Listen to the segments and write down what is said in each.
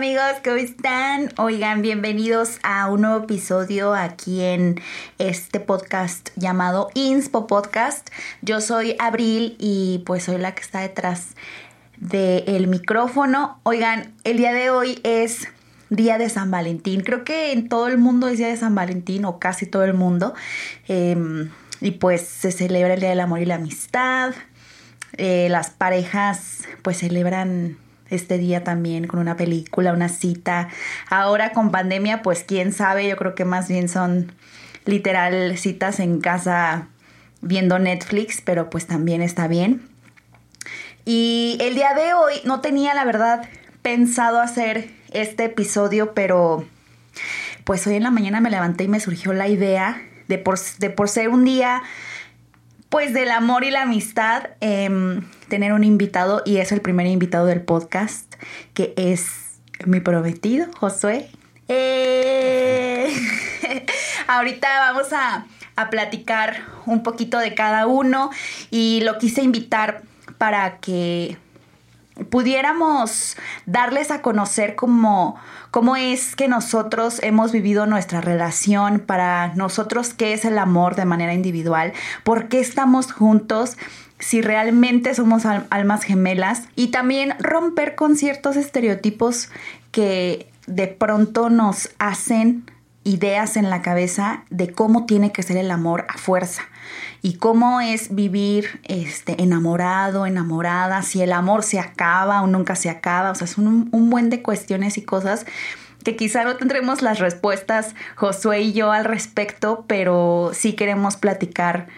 amigos, ¿cómo están? Oigan, bienvenidos a un nuevo episodio aquí en este podcast llamado Inspo Podcast. Yo soy Abril y pues soy la que está detrás del micrófono. Oigan, el día de hoy es día de San Valentín. Creo que en todo el mundo es día de San Valentín o casi todo el mundo. Em, y pues se celebra el Día del Amor y la Amistad. Eh, las parejas pues celebran este día también con una película, una cita. Ahora con pandemia, pues quién sabe, yo creo que más bien son literal citas en casa viendo Netflix, pero pues también está bien. Y el día de hoy no tenía la verdad pensado hacer este episodio, pero pues hoy en la mañana me levanté y me surgió la idea de por, de por ser un día pues del amor y la amistad, em, tener un invitado y es el primer invitado del podcast, que es mi prometido, Josué. Eh, ahorita vamos a, a platicar un poquito de cada uno y lo quise invitar para que pudiéramos darles a conocer cómo, cómo es que nosotros hemos vivido nuestra relación, para nosotros qué es el amor de manera individual, por qué estamos juntos, si realmente somos almas gemelas y también romper con ciertos estereotipos que de pronto nos hacen ideas en la cabeza de cómo tiene que ser el amor a fuerza y cómo es vivir este, enamorado, enamorada, si el amor se acaba o nunca se acaba, o sea, son un, un buen de cuestiones y cosas que quizá no tendremos las respuestas Josué y yo al respecto, pero sí queremos platicar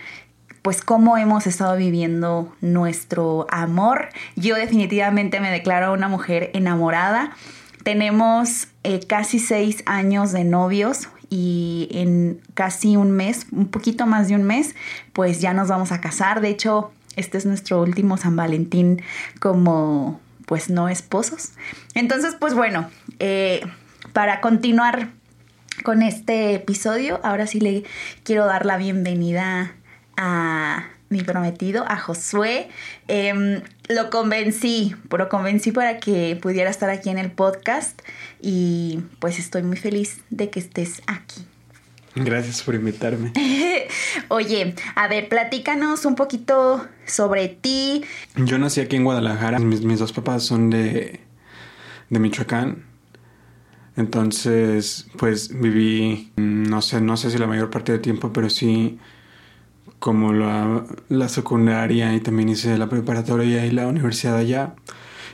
pues cómo hemos estado viviendo nuestro amor. Yo definitivamente me declaro una mujer enamorada. Tenemos eh, casi seis años de novios y en casi un mes, un poquito más de un mes, pues ya nos vamos a casar. De hecho, este es nuestro último San Valentín como pues no esposos. Entonces, pues bueno, eh, para continuar con este episodio, ahora sí le quiero dar la bienvenida a mi prometido, a Josué. Em, lo convencí, lo convencí para que pudiera estar aquí en el podcast y pues estoy muy feliz de que estés aquí. Gracias por invitarme. Oye, a ver, platícanos un poquito sobre ti. Yo nací aquí en Guadalajara. Mis, mis dos papás son de, de Michoacán. Entonces, pues viví, no sé, no sé si la mayor parte del tiempo, pero sí como la, la secundaria y también hice la preparatoria y la universidad allá.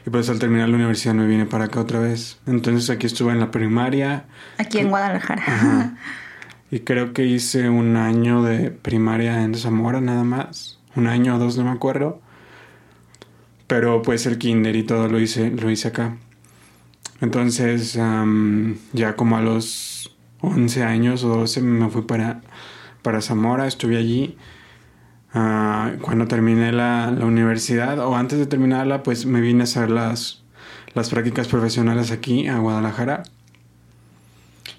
Y pues al terminar la universidad me vine para acá otra vez. Entonces aquí estuve en la primaria. Aquí en Guadalajara. Y creo que hice un año de primaria en Zamora nada más. Un año o dos, no me acuerdo. Pero pues el kinder y todo lo hice, lo hice acá. Entonces ya como a los 11 años o 12 me fui para, para Zamora, estuve allí Ah, cuando terminé la, la, universidad o antes de terminarla, pues me vine a hacer las, las prácticas profesionales aquí a Guadalajara.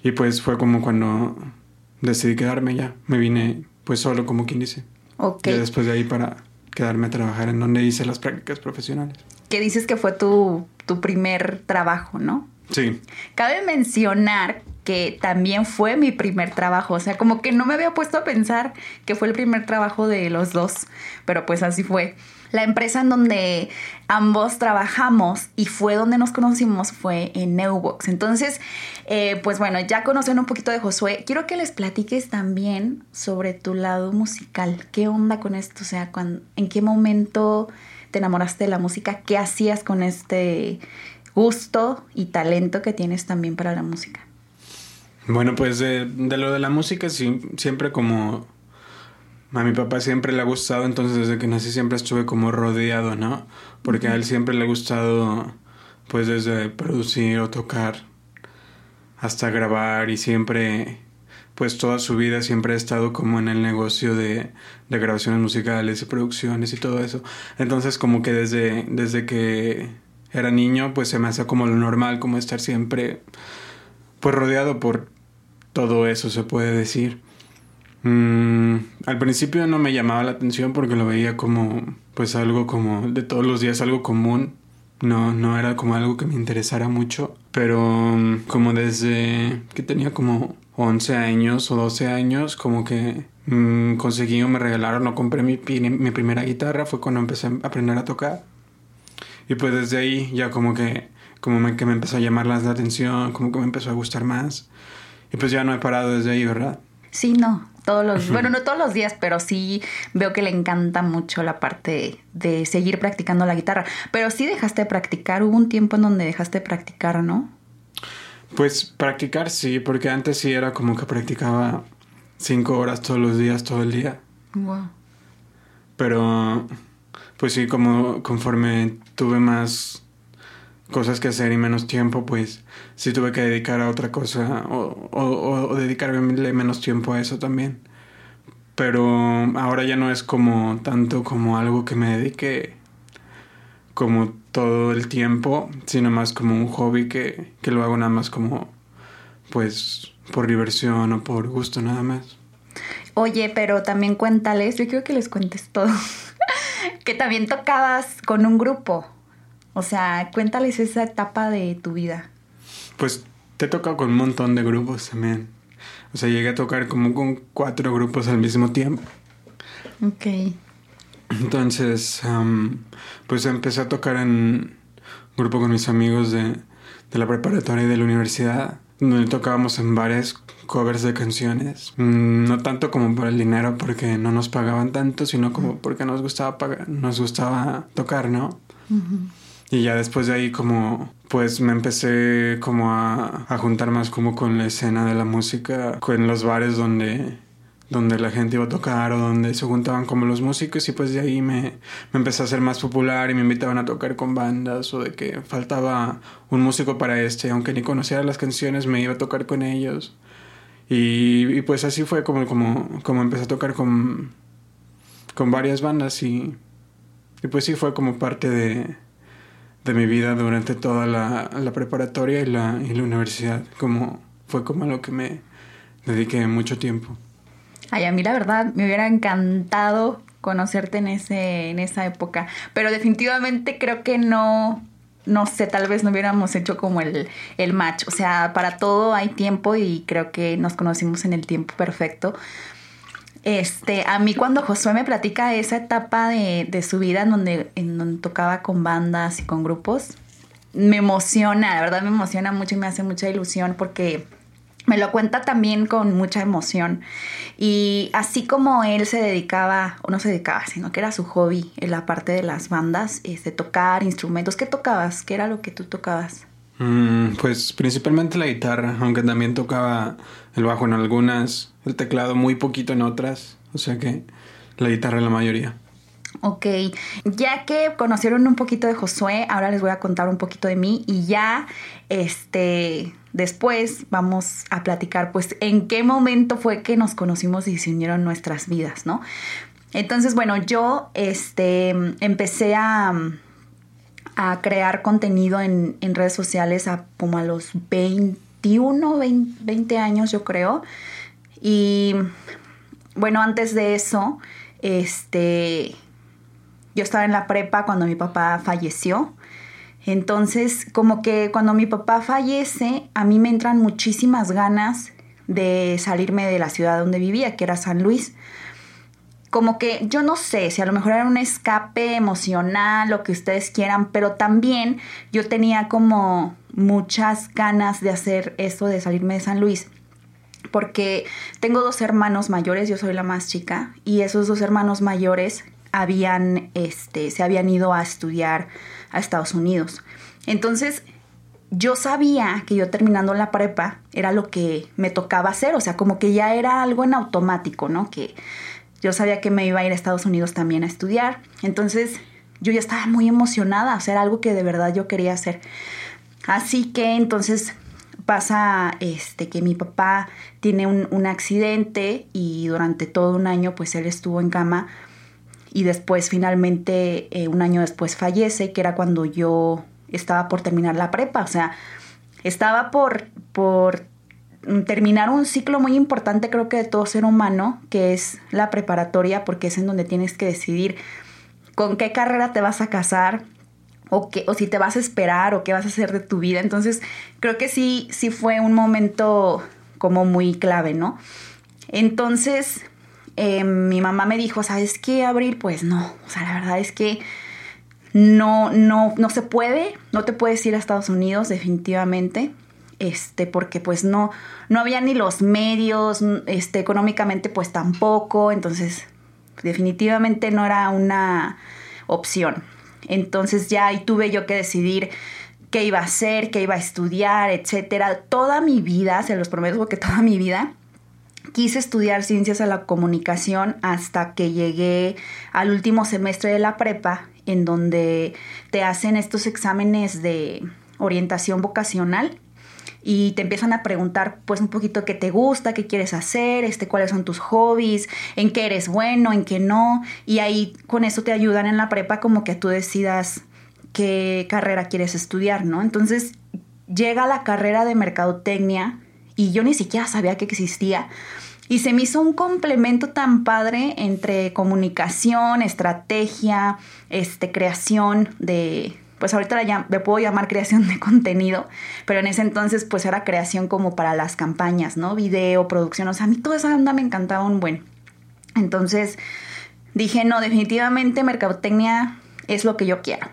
Y pues fue como cuando decidí quedarme ya. Me vine pues solo, como quien dice. Ok. Y después de ahí para quedarme a trabajar en donde hice las prácticas profesionales. Que dices que fue tu, tu primer trabajo, ¿no? Sí. Cabe mencionar también fue mi primer trabajo. O sea, como que no me había puesto a pensar que fue el primer trabajo de los dos, pero pues así fue. La empresa en donde ambos trabajamos y fue donde nos conocimos fue en Neubox. Entonces, eh, pues bueno, ya conocen un poquito de Josué. Quiero que les platiques también sobre tu lado musical. ¿Qué onda con esto? O sea, ¿en qué momento te enamoraste de la música? ¿Qué hacías con este gusto y talento que tienes también para la música? Bueno, pues de, lo de la música, sí, siempre como a mi papá siempre le ha gustado, entonces desde que nací siempre estuve como rodeado, ¿no? Porque a él siempre le ha gustado, pues desde producir o tocar hasta grabar y siempre, pues toda su vida siempre ha estado como en el negocio de, de grabaciones musicales y producciones y todo eso. Entonces como que desde, desde que era niño, pues se me hace como lo normal, como estar siempre, pues rodeado por todo eso se puede decir. Mm, al principio no me llamaba la atención porque lo veía como pues algo como de todos los días, algo común, no, no era como algo que me interesara mucho, pero mm, como desde que tenía como 11 años o 12 años, como que mm, conseguí o me regalaron o compré mi, mi primera guitarra, fue cuando empecé a aprender a tocar. Y pues desde ahí ya como que, como me, que me empezó a llamar la atención, como que me empezó a gustar más. Y pues ya no he parado desde ahí, ¿verdad? Sí, no, todos los, bueno, no todos los días, pero sí veo que le encanta mucho la parte de seguir practicando la guitarra. Pero sí dejaste de practicar, hubo un tiempo en donde dejaste de practicar, ¿no? Pues practicar sí, porque antes sí era como que practicaba cinco horas todos los días, todo el día. Wow. Pero, pues sí, como conforme tuve más cosas que hacer y menos tiempo, pues sí tuve que dedicar a otra cosa o, o, dedicarle menos tiempo a eso también. Pero ahora ya no es como tanto como algo que me dedique como todo el tiempo, sino más como un hobby que, que lo hago nada más como pues por diversión o por gusto nada más. Oye, pero también cuéntales, yo quiero que les cuentes todo, que también tocabas con un grupo. O sea, cuéntales esa etapa de tu vida. Pues te he tocado con un montón de grupos también. O sea, llegué a tocar como con cuatro grupos al mismo tiempo. Ok. Entonces, pues empecé a tocar en un grupo con mis amigos de, de la preparatoria y de la universidad, donde tocábamos en bares covers de canciones. Mm, no tanto como por el dinero, porque no nos pagaban tanto, sino como porque nos gustaba pagar, nos gustaba tocar, ¿no? Y ya después de ahí como pues me empecé como a, a, juntar más como con la escena de la música, con los bares donde, donde la gente iba a tocar o donde se juntaban como los músicos. Y pues de ahí me, me empecé a hacer más popular y me invitaban a tocar con bandas o de que faltaba un músico para este, aunque ni conociera las canciones me iba a tocar con ellos. Y, y pues así fue como, como, como empecé a tocar con, con varias bandas. Y, y pues sí fue como parte de de mi vida durante toda la, la preparatoria y la, y la, universidad. Como, fue como lo que me dediqué mucho tiempo. Ay, a mí la verdad me hubiera encantado conocerte en, ese, en esa época, pero definitivamente creo que no, no sé, tal vez no hubiéramos hecho como el, el match. O sea, para todo hay tiempo y creo que nos conocimos en el tiempo perfecto. Este, a mí cuando Josué me platica esa etapa de, de su vida en donde, en donde tocaba con bandas y con grupos, me emociona, la verdad me emociona mucho y me hace mucha ilusión porque me lo cuenta también con mucha emoción. Y así como él se dedicaba, o no se dedicaba, sino que era su hobby en la parte de las bandas, este, tocar instrumentos. ¿Qué tocabas? ¿Qué era lo que tú tocabas? Mm, pues principalmente la guitarra, aunque también tocaba el bajo en algunas, el teclado muy poquito en otras, o sea que la guitarra en la mayoría. Ok, ya que conocieron un poquito de Josué, ahora les voy a contar un poquito de mí y ya, este, después vamos a platicar, pues, en qué momento fue que nos conocimos y se unieron nuestras vidas, ¿no? Entonces, bueno, yo, este, empecé a, a crear contenido en, en redes sociales a como a los 21, 20 años, yo creo. Y bueno, antes de eso, este, yo estaba en la prepa cuando mi papá falleció. Entonces, como que cuando mi papá fallece, a mí me entran muchísimas ganas de salirme de la ciudad donde vivía, que era San Luis. Como que yo no sé si a lo mejor era un escape emocional, lo que ustedes quieran, pero también yo tenía como muchas ganas de hacer esto de salirme de San Luis porque tengo dos hermanos mayores, yo soy la más chica, y esos dos hermanos mayores habían, este, se habían ido a estudiar a Estados Unidos. Entonces, yo sabía que yo terminando la prepa era lo que me tocaba hacer, o sea, como que ya era algo en automático, ¿no? Que yo sabía que me iba a ir a Estados Unidos también a estudiar. Entonces, yo ya estaba muy emocionada a hacer algo que de verdad yo quería hacer. Así que entonces pasa este que mi papá tiene un, accidente y durante todo un año pues él estuvo en cama y después finalmente eh, un año después fallece, que era cuando yo estaba por terminar la prepa, o sea, estaba por, por terminar un ciclo muy importante creo que de todo ser humano, que es la preparatoria, porque es en donde tienes que decidir con qué carrera te vas a casar, o, o si te vas a esperar o qué vas a hacer de tu vida. Entonces, creo que sí, sí fue un momento como muy clave, ¿no? Entonces, eh, mi mamá me dijo, ¿sabes qué, Abril? Pues no, o sea, la verdad es que no, no, no se puede, no te puedes ir a Estados Unidos definitivamente, este, porque pues no, no había ni los medios, este, económicamente pues tampoco, entonces definitivamente no era una opción. Entonces ya ahí tuve yo que decidir qué iba a hacer, qué iba a estudiar, etcétera. Toda mi vida, se los prometo que toda mi vida, quise estudiar ciencias de la comunicación hasta que llegué al último semestre de la prepa, en donde te hacen estos exámenes de orientación vocacional y te empiezan a preguntar pues un poquito qué te gusta, qué quieres hacer, este, cuáles son tus hobbies, en qué eres bueno, en qué no, y ahí con eso te ayudan en la prepa como que tú decidas qué carrera quieres estudiar, ¿no? Entonces llega la carrera de mercadotecnia y yo ni siquiera sabía que existía. Y se me hizo un complemento tan padre entre comunicación, estrategia, este, creación de, pues ahorita la, me puedo llamar creación de contenido, pero en ese entonces pues era creación como para las campañas, ¿no? Video, producción, o sea, a mí toda esa onda me encantaba un buen. Entonces dije, no, definitivamente mercadotecnia es lo que yo quiero.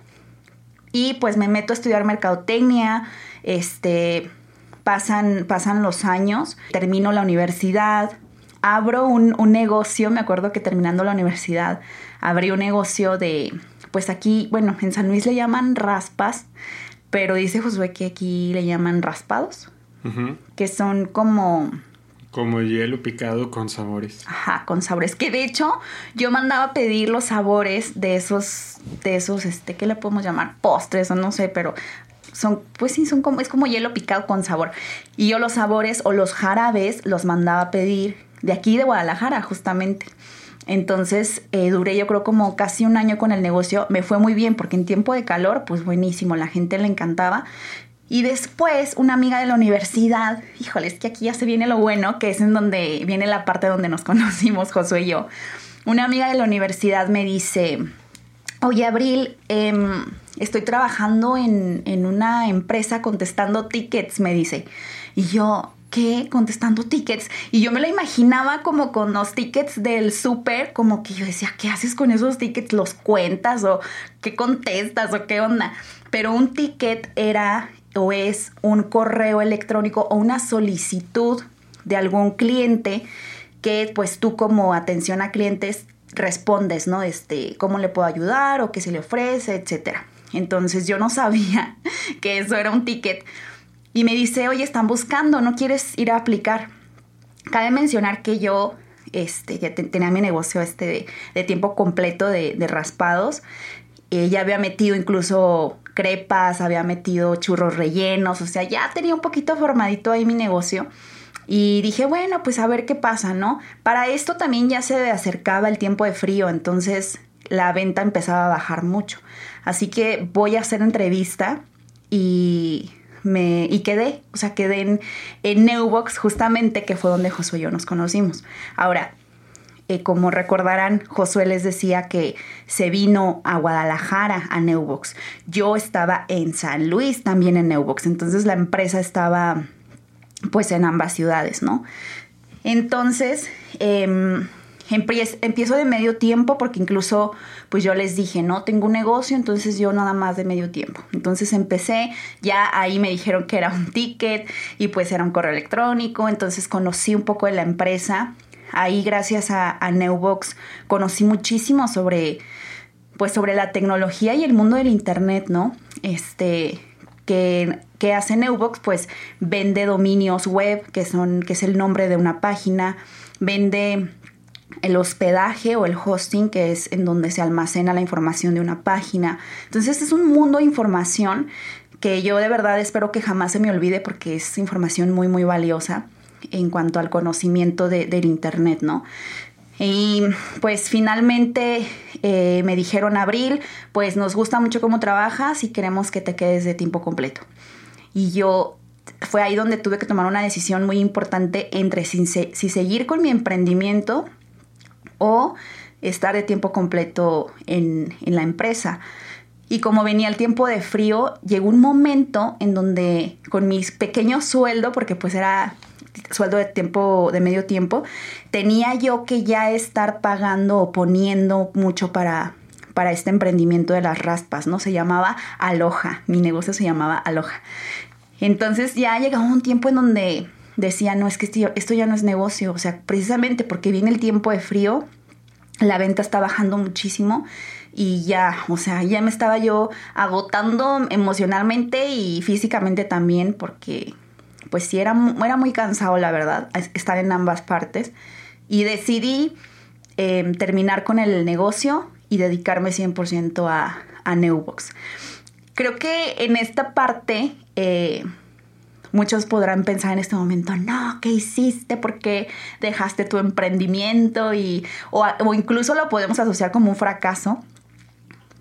Y pues me meto a estudiar mercadotecnia, este, pasan, pasan los años, termino la universidad, abro un, un negocio, me acuerdo que terminando la universidad, abrí un negocio de pues aquí, bueno, en San Luis le llaman raspas, pero dice Josué que aquí le llaman raspados, que son como... Como hielo picado con sabores. Ajá, con sabores. Que de hecho yo mandaba pedir los sabores de esos, de esos, este, ¿qué le podemos llamar? Postres o no sé, pero son, pues sí, son como, es como hielo picado con sabor. Y yo los sabores o los jarabes los mandaba pedir de aquí de Guadalajara, justamente. Entonces eh, duré yo creo como casi un año con el negocio. Me fue muy bien porque en tiempo de calor, pues buenísimo, la gente le encantaba. Y después una amiga de la universidad, híjole, es que aquí ya se viene lo bueno, que es en donde viene la parte donde nos conocimos, Josué y yo. Una amiga de la universidad me dice, oye Abril, em, estoy trabajando en, en una empresa contestando tickets, me dice. Y yo, ¿qué? Contestando tickets. Y yo me la imaginaba como con los tickets del súper, como que yo decía, ¿qué haces con esos tickets? ¿Los cuentas o qué contestas o qué onda? Pero un ticket era o es un correo electrónico o una solicitud de algún cliente que pues tú como atención a clientes respondes, ¿no? Este, cómo le puedo ayudar o qué se le ofrece, etcétera. Entonces yo no sabía que eso era un ticket y me dice, oye, están buscando, ¿no quieres ir a aplicar? Cabe mencionar que yo este, ya tenía mi negocio este de, tiempo completo de, raspados. Eh, ya había metido incluso crepas, había metido churros rellenos, o sea, ya tenía un poquito formadito ahí mi negocio. Y dije, bueno, pues a ver qué pasa, ¿no? Para esto también ya se acercaba el tiempo de frío, entonces la venta empezaba a bajar mucho. Así que voy a hacer entrevista y me, y quedé, o sea, quedé en, en Neubox justamente, que fue donde Josué y yo nos conocimos. Ahora, eh, como recordarán, Josué les decía que se vino a Guadalajara, a Neubox. Yo estaba en San Luis, también en Neubox. Entonces la empresa estaba pues en ambas ciudades, ¿no? Entonces, eh, empiezo de medio tiempo porque incluso pues yo les dije, no, tengo un negocio, entonces yo nada más de medio tiempo. Entonces empecé, ya ahí me dijeron que era un ticket y pues era un correo electrónico, entonces conocí un poco de la empresa. Ahí gracias a, a Neubox conocí muchísimo sobre pues sobre la tecnología y el mundo del internet, ¿no? Este, que, que, hace Neubox, pues vende dominios web, que son, que es el nombre de una página, vende el hospedaje o el hosting, que es en donde se almacena la información de una página. Entonces es un mundo de información que yo de verdad espero que jamás se me olvide porque es información muy, muy valiosa en cuanto al conocimiento de, del Internet, ¿no? Y pues finalmente eh, me dijeron, Abril, pues nos gusta mucho cómo trabajas y queremos que te quedes de tiempo completo. Y yo fue ahí donde tuve que tomar una decisión muy importante entre si, si seguir con mi emprendimiento o estar de tiempo completo en, la empresa. Y como venía el tiempo de frío, llegó un momento en donde con mis pequeños sueldo, porque pues era sueldo de tiempo, de medio tiempo, tenía yo que ya estar pagando o poniendo mucho para, para este emprendimiento de las raspas, ¿no? Se llamaba Aloja, mi negocio se llamaba Aloja. Entonces ya llegaba un tiempo en donde decía, no, es que esto, ya no es negocio, o sea, precisamente porque viene el tiempo de frío, la venta está bajando muchísimo y ya, o sea, ya me estaba yo agotando emocionalmente y físicamente también porque pues sí era, era muy cansado la verdad estar en ambas partes y decidí em, terminar con el negocio y dedicarme 100% a, a Newbox. Creo que en esta parte eh, muchos podrán pensar en este momento, no, ¿qué hiciste? ¿Por qué dejaste tu emprendimiento? Y, o, incluso lo podemos asociar como un fracaso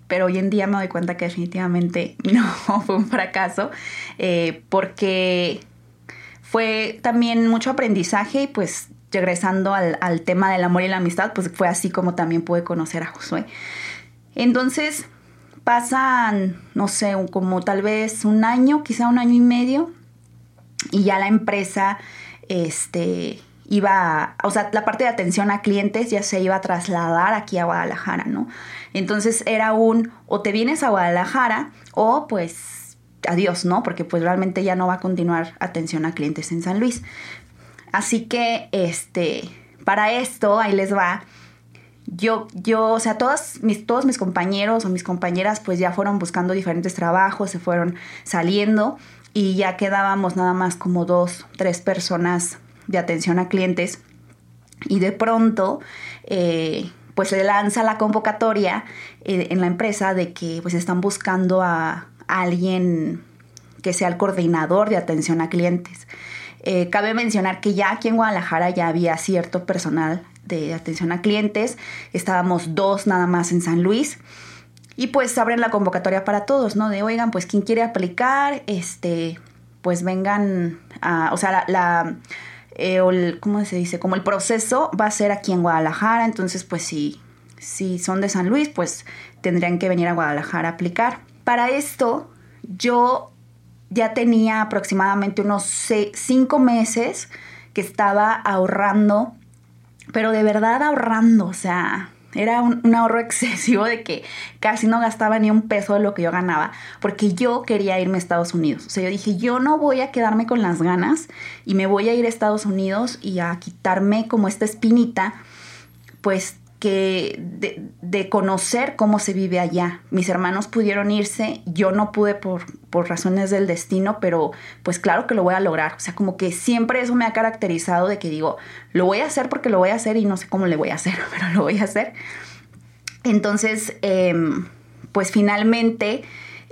pero hoy en día me doy cuenta que definitivamente no fue un fracaso, eh, porque fue también mucho aprendizaje y pues regresando al, al, tema del amor y la amistad, pues fue así como también pude conocer a Josué. Entonces pasan, no sé, como tal vez un año, quizá un año y medio, y ya la empresa, este, iba, o sea, la parte de atención a clientes ya se iba a trasladar aquí a Guadalajara, ¿no? Entonces era un, o te vienes a Guadalajara o pues adiós, ¿no? Porque pues realmente ya no va a continuar atención a clientes en San Luis. Así que, este, para esto, ahí les va. Yo, yo, o sea, todos mis, todos mis compañeros o mis compañeras pues ya fueron buscando diferentes trabajos, se fueron saliendo y ya quedábamos nada más como dos, tres personas de atención a clientes y de pronto eh, pues se lanza la convocatoria eh, en la empresa de que pues están buscando a, alguien que sea el coordinador de atención a clientes. Eh, cabe mencionar que ya aquí en Guadalajara ya había cierto personal de atención a clientes, estábamos dos nada más en San Luis y pues abren la convocatoria para todos, ¿no? De oigan, pues quien quiere aplicar, este, pues vengan a, o sea, la eh, el, ¿cómo se dice? Como el proceso va a ser aquí en Guadalajara, entonces pues si, si son de San Luis, pues tendrían que venir a Guadalajara a aplicar. Para esto yo ya tenía aproximadamente unos cinco meses que estaba ahorrando, pero de verdad ahorrando, o sea, era un, ahorro excesivo de que casi no gastaba ni un peso de lo que yo ganaba, porque yo quería irme a Estados Unidos. O sea, yo dije, yo no voy a quedarme con las ganas y me voy a ir a Estados Unidos y a quitarme como esta espinita, pues que de, conocer cómo se vive allá. Mis hermanos pudieron irse, yo no pude por, por razones del destino, pero pues claro que lo voy a lograr. O sea, como que siempre eso me ha caracterizado de que digo, lo voy a hacer porque lo voy a hacer y no sé cómo le voy a hacer, pero lo voy a hacer. Entonces, em, pues finalmente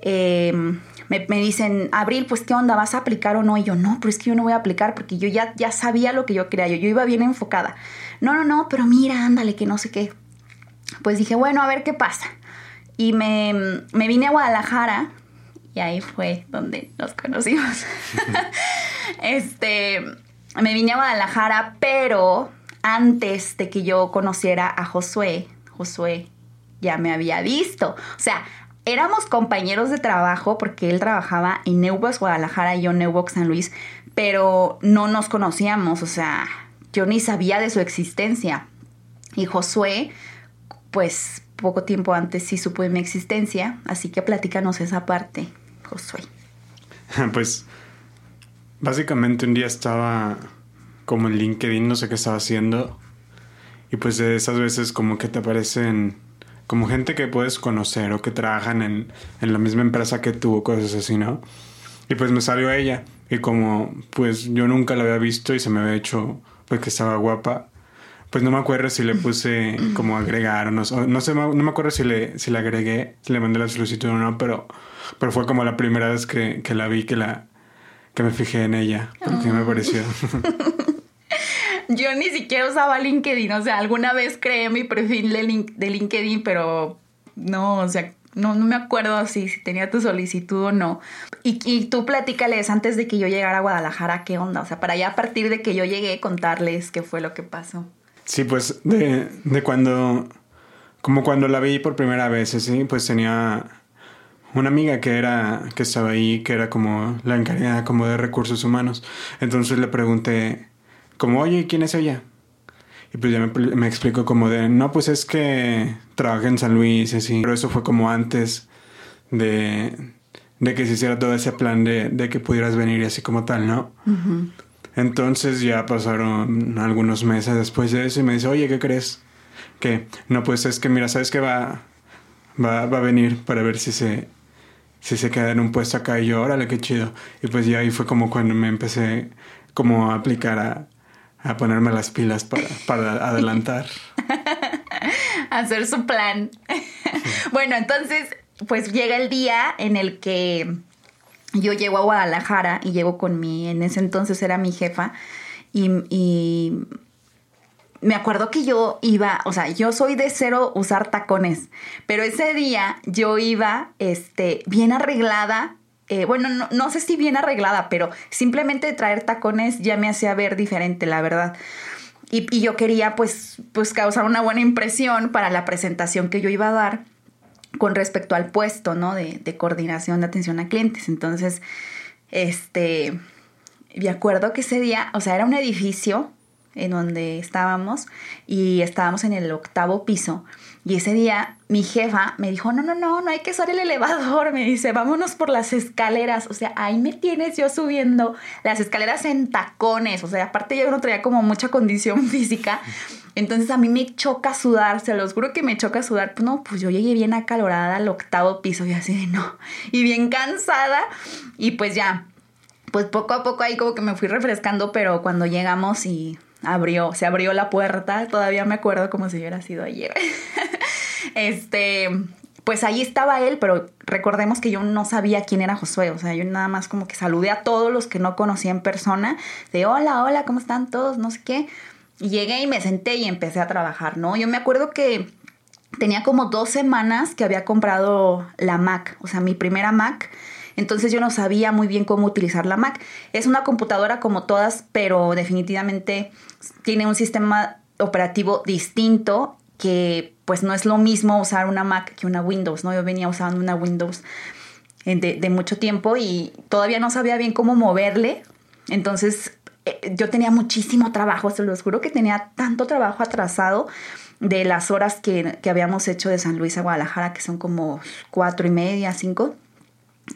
em, me, me, dicen, Abril, pues qué onda, ¿vas a aplicar o no? Y yo, no, pero es que yo no voy a aplicar porque yo ya, ya sabía lo que yo quería, yo, yo iba bien enfocada no, no, no, pero mira, ándale, que no sé qué. Pues dije, bueno, a ver qué pasa. Y me, me vine a Guadalajara y ahí fue donde nos conocimos. este, me vine a Guadalajara, pero antes de que yo conociera a Josué, Josué ya me había visto. O sea, éramos compañeros de trabajo porque él trabajaba en Neubox Guadalajara y yo en Neubox San Luis, pero no nos conocíamos, o sea, yo ni sabía de su existencia. Y Josué, pues poco tiempo antes sí supo de mi existencia, así que platícanos esa parte, Josué. Pues básicamente un día estaba como en LinkedIn, no sé qué estaba haciendo, y pues de esas veces como que te aparecen como gente que puedes conocer o que trabajan en, en la misma empresa que tú o cosas así, ¿no? Y pues me salió ella, y como pues yo nunca la había visto y se me había hecho pues que estaba guapa. Pues no me acuerdo si le puse como agregar o no, no sé, no me acuerdo si le, si le agregué, si le mandé la solicitud o no, pero, pero fue como la primera vez que, que la vi, que, la, que me fijé en ella, porque me pareció. Yo ni siquiera usaba LinkedIn, o sea, alguna vez creé mi perfil de, LinkedIn, pero no, o sea, no, no me acuerdo si, si tenía tu solicitud o no. Y, y, tú platícales antes de que yo llegara a Guadalajara, ¿qué onda? O sea, para ya a partir de que yo llegué, contarles qué fue lo que pasó. Sí, pues de, de cuando, como cuando la vi por primera vez, ¿sí? pues tenía, una amiga que era, que estaba ahí, que era como la encargada como de recursos humanos. Entonces le pregunté, como, oye, ¿quién es ella? Y pues ya me, me explicó como de, no, pues es que trabaja en San Luis, así. Pero eso fue como antes de, de que se hiciera todo ese plan de, de que pudieras venir y así como tal, ¿no? Entonces ya pasaron algunos meses después de eso y me dice, oye, ¿qué crees? Que no, pues es que mira, ¿sabes que va, va, va a venir para ver si se, si se queda en un puesto acá? Y yo, órale, qué chido. Y pues ya ahí fue como cuando me empecé como a aplicar a, a ponerme las pilas para, para adelantar. Hacer su plan. bueno, entonces, pues llega el día en el que yo llego a Guadalajara y llego con mi, en ese entonces era mi jefa, y, y, me acuerdo que yo iba, o sea, yo soy de cero usar tacones, pero ese día yo iba, este, bien arreglada. Eh, bueno, no, no sé si bien arreglada, pero simplemente traer tacones ya me hacía ver diferente, la verdad. Y, y, yo quería pues, pues causar una buena impresión para la presentación que yo iba a dar con respecto al puesto, ¿no? De, de, coordinación de atención a clientes. Entonces, este, me acuerdo que ese día, o sea, era un edificio en donde estábamos y estábamos en el octavo piso. Y ese día mi jefa me dijo, no, no, no, no hay que usar el elevador. Me dice, vámonos por las escaleras. O sea, ahí me tienes yo subiendo las escaleras en tacones. O sea, aparte yo no traía como mucha condición física. Entonces a mí me choca sudar, se los juro que me choca sudar. Pues no, pues yo llegué bien acalorada al octavo piso y así de no. Y bien cansada. Y pues ya, pues poco a poco ahí como que me fui refrescando, pero cuando llegamos y abrió, se abrió la puerta, todavía me acuerdo como si hubiera sido ayer. este, pues ahí estaba él, pero recordemos que yo no sabía quién era Josué, o sea, yo nada más como que saludé a todos los que no conocía en persona, de hola, hola, ¿cómo están todos? No sé qué. Y llegué y me senté y empecé a trabajar, ¿no? Yo me acuerdo que tenía como dos semanas que había comprado la Mac, o sea, mi primera Mac. Entonces yo no sabía muy bien cómo utilizar la Mac. Es una computadora como todas, pero definitivamente tiene un sistema operativo distinto que pues no es lo mismo usar una Mac que una Windows, ¿no? Yo venía usando una Windows de, mucho tiempo y todavía no sabía bien cómo moverle. Entonces eh, yo tenía muchísimo trabajo, se los juro que tenía tanto trabajo atrasado de las horas que, que habíamos hecho de San Luis a Guadalajara, que son como cuatro y media, cinco.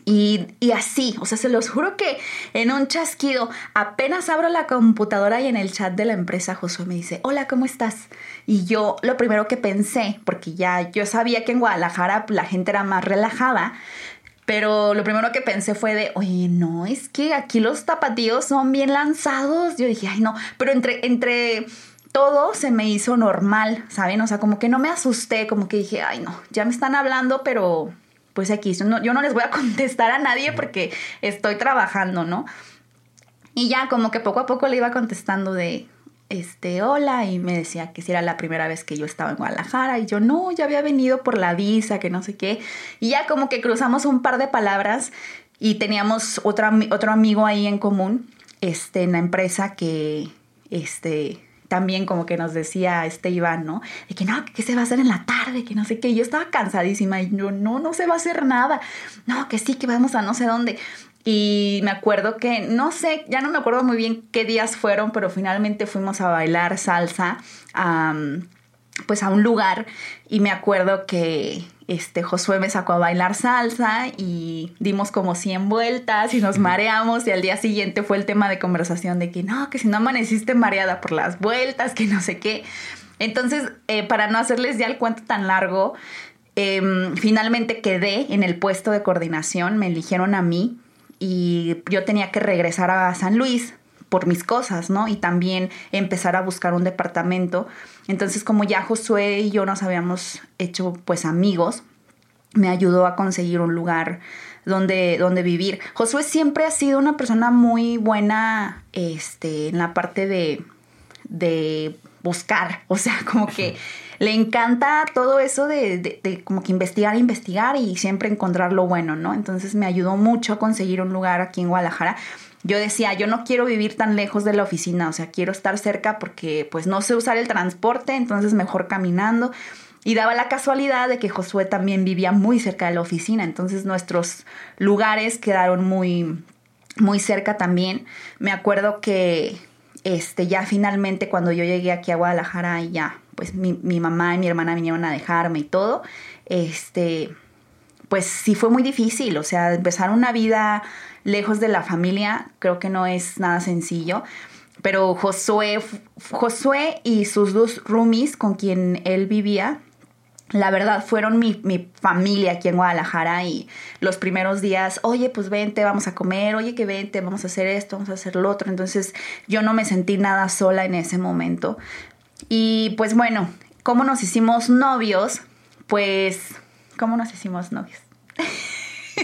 Y, así, o sea, se los juro que en un chasquido, apenas abro la computadora y en el chat de la empresa Josué me dice, hola, ¿cómo estás? Y yo lo primero que pensé, porque ya yo sabía que en Guadalajara la gente era más relajada, pero lo primero que pensé fue de, oye, no, es que aquí los tapatíos son bien lanzados. Yo dije, ay, no, pero entre, entre todo se me hizo normal, ¿saben? O sea, como que no me asusté, como que dije, ay, no, ya me están hablando, pero pues aquí, yo no, yo no les voy a contestar a nadie porque estoy trabajando, ¿no? Y ya como que poco a poco le iba contestando de, este, hola, y me decía que si era la primera vez que yo estaba en Guadalajara, y yo no, ya había venido por la visa, que no sé qué, y ya como que cruzamos un par de palabras y teníamos otra, otro amigo ahí en común, este, en la empresa que, este, también como que nos decía este Iván, ¿no? De que no, que se va a hacer en la tarde, que no sé qué. Yo estaba cansadísima y yo, no, no se va a hacer nada. No, que sí, que vamos a no sé dónde. Y me acuerdo que, no sé, ya no me acuerdo muy bien qué días fueron, pero finalmente fuimos a bailar salsa, um, pues a un lugar. Y me acuerdo que este, Josué me sacó a bailar salsa y dimos como 100 vueltas y nos mareamos y al día siguiente fue el tema de conversación de que no, que si no amaneciste mareada por las vueltas, que no sé qué. Entonces, eh, para no hacerles ya el cuento tan largo, eh, finalmente quedé en el puesto de coordinación, me eligieron a mí y yo tenía que regresar a San Luis por mis cosas, ¿no? Y también empezar a buscar un departamento. Entonces, como ya Josué y yo nos habíamos hecho pues amigos, me ayudó a conseguir un lugar donde, donde vivir. Josué siempre ha sido una persona muy buena este, en la parte de, de buscar, o sea, como que le encanta todo eso de, de, de, como que investigar, investigar y siempre encontrar lo bueno, ¿no? Entonces me ayudó mucho a conseguir un lugar aquí en Guadalajara yo decía, yo no quiero vivir tan lejos de la oficina, o sea, quiero estar cerca porque pues no sé usar el transporte, entonces mejor caminando. Y daba la casualidad de que Josué también vivía muy cerca de la oficina, entonces nuestros lugares quedaron muy, muy cerca también. Me acuerdo que este, ya finalmente cuando yo llegué aquí a Guadalajara y ya, pues mi, mi mamá y mi hermana vinieron a dejarme y todo, este, pues sí fue muy difícil, o sea, empezar una vida lejos de la familia creo que no es nada sencillo. Pero Josué, Josué y sus dos roomies con quien él vivía, la verdad, fueron mi, mi, familia aquí en Guadalajara y los primeros días, oye, pues vente, vamos a comer, oye, que vente, vamos a hacer esto, vamos a hacer lo otro. Entonces yo no me sentí nada sola en ese momento. Y pues bueno, ¿cómo nos hicimos novios? Pues, ¿cómo nos hicimos novios?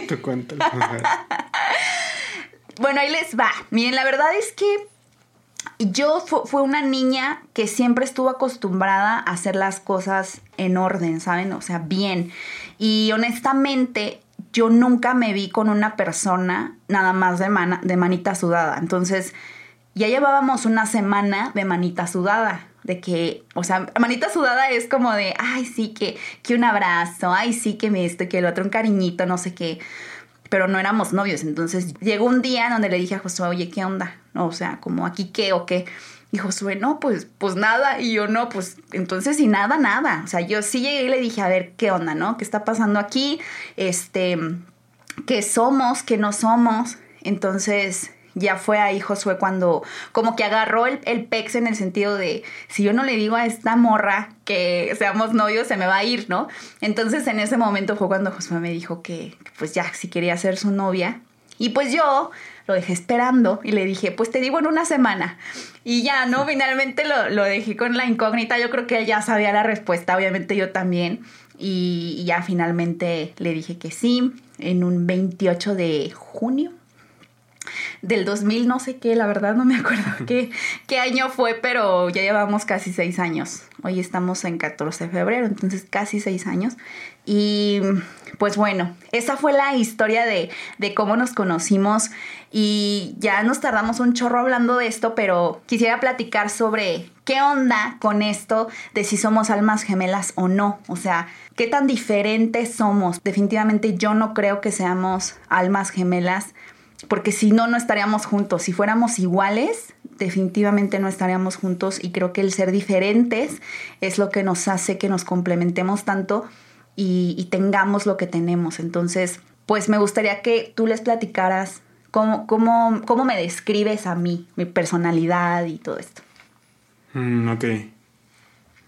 Te cuento. bueno, ahí les va. Miren, la verdad es que yo fue una niña que siempre estuvo acostumbrada a hacer las cosas en orden, ¿saben? O sea, bien. Y honestamente, yo nunca me vi con una persona nada más de, de manita sudada. Entonces, ya llevábamos una semana de manita sudada. De que, o sea, manita sudada es como de, ay, sí, que, que un abrazo, ay, sí, que me esto, que el otro, un cariñito, no sé qué pero no éramos novios. Entonces llegó un día donde le dije a Josué, oye, ¿qué onda? O sea, como aquí qué o qué. Y Josué, no, pues, pues nada. Y yo, no, pues entonces y nada, nada. O sea, yo sí llegué y le dije, a ver, ¿qué onda, no? ¿Qué está pasando aquí? Este, ¿qué somos? ¿Qué no somos? Entonces, ya fue ahí Josué cuando como que agarró el, el, pex en el sentido de, si yo no le digo a esta morra que seamos novios, se me va a ir, ¿no? Entonces en ese momento fue cuando Josué me dijo que pues ya, si quería ser su novia. Y pues yo lo dejé esperando y le dije, pues te digo en una semana. Y ya, ¿no? Finalmente lo, lo dejé con la incógnita. Yo creo que él ya sabía la respuesta, obviamente yo también. Y, y ya finalmente le dije que sí, en un 28 de junio del 2000, no sé qué, la verdad no me acuerdo qué, qué año fue, pero ya llevamos casi seis años. Hoy estamos en 14 de febrero, entonces casi seis años. Y pues bueno, esa fue la historia de, de cómo nos conocimos y ya nos tardamos un chorro hablando de esto, pero quisiera platicar sobre qué onda con esto de si somos almas gemelas o no. O sea, qué tan diferentes somos. Definitivamente yo no creo que seamos almas gemelas porque si no, no estaríamos juntos. Si fuéramos iguales, definitivamente no estaríamos juntos y creo que el ser diferentes es lo que nos hace que nos complementemos tanto y, tengamos lo que tenemos. Entonces, pues me gustaría que tú les platicaras cómo, cómo, cómo me describes a mí, mi personalidad y todo esto. Mm, ok.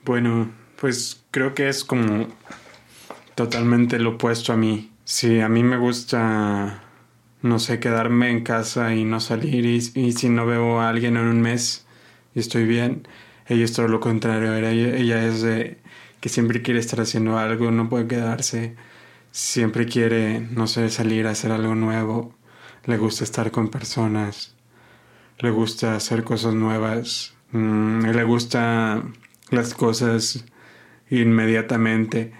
Bueno, pues creo que es como totalmente lo opuesto a mí. Sí, a mí me gusta no sé, quedarme en casa y no salir y, si no veo a alguien en un mes y estoy bien, ella es todo lo contrario, ella, es de que siempre quiere estar haciendo algo, no puede quedarse, siempre quiere, no sé, salir a hacer algo nuevo, le gusta estar con personas, le gusta hacer cosas nuevas, mm, le gusta las cosas inmediatamente.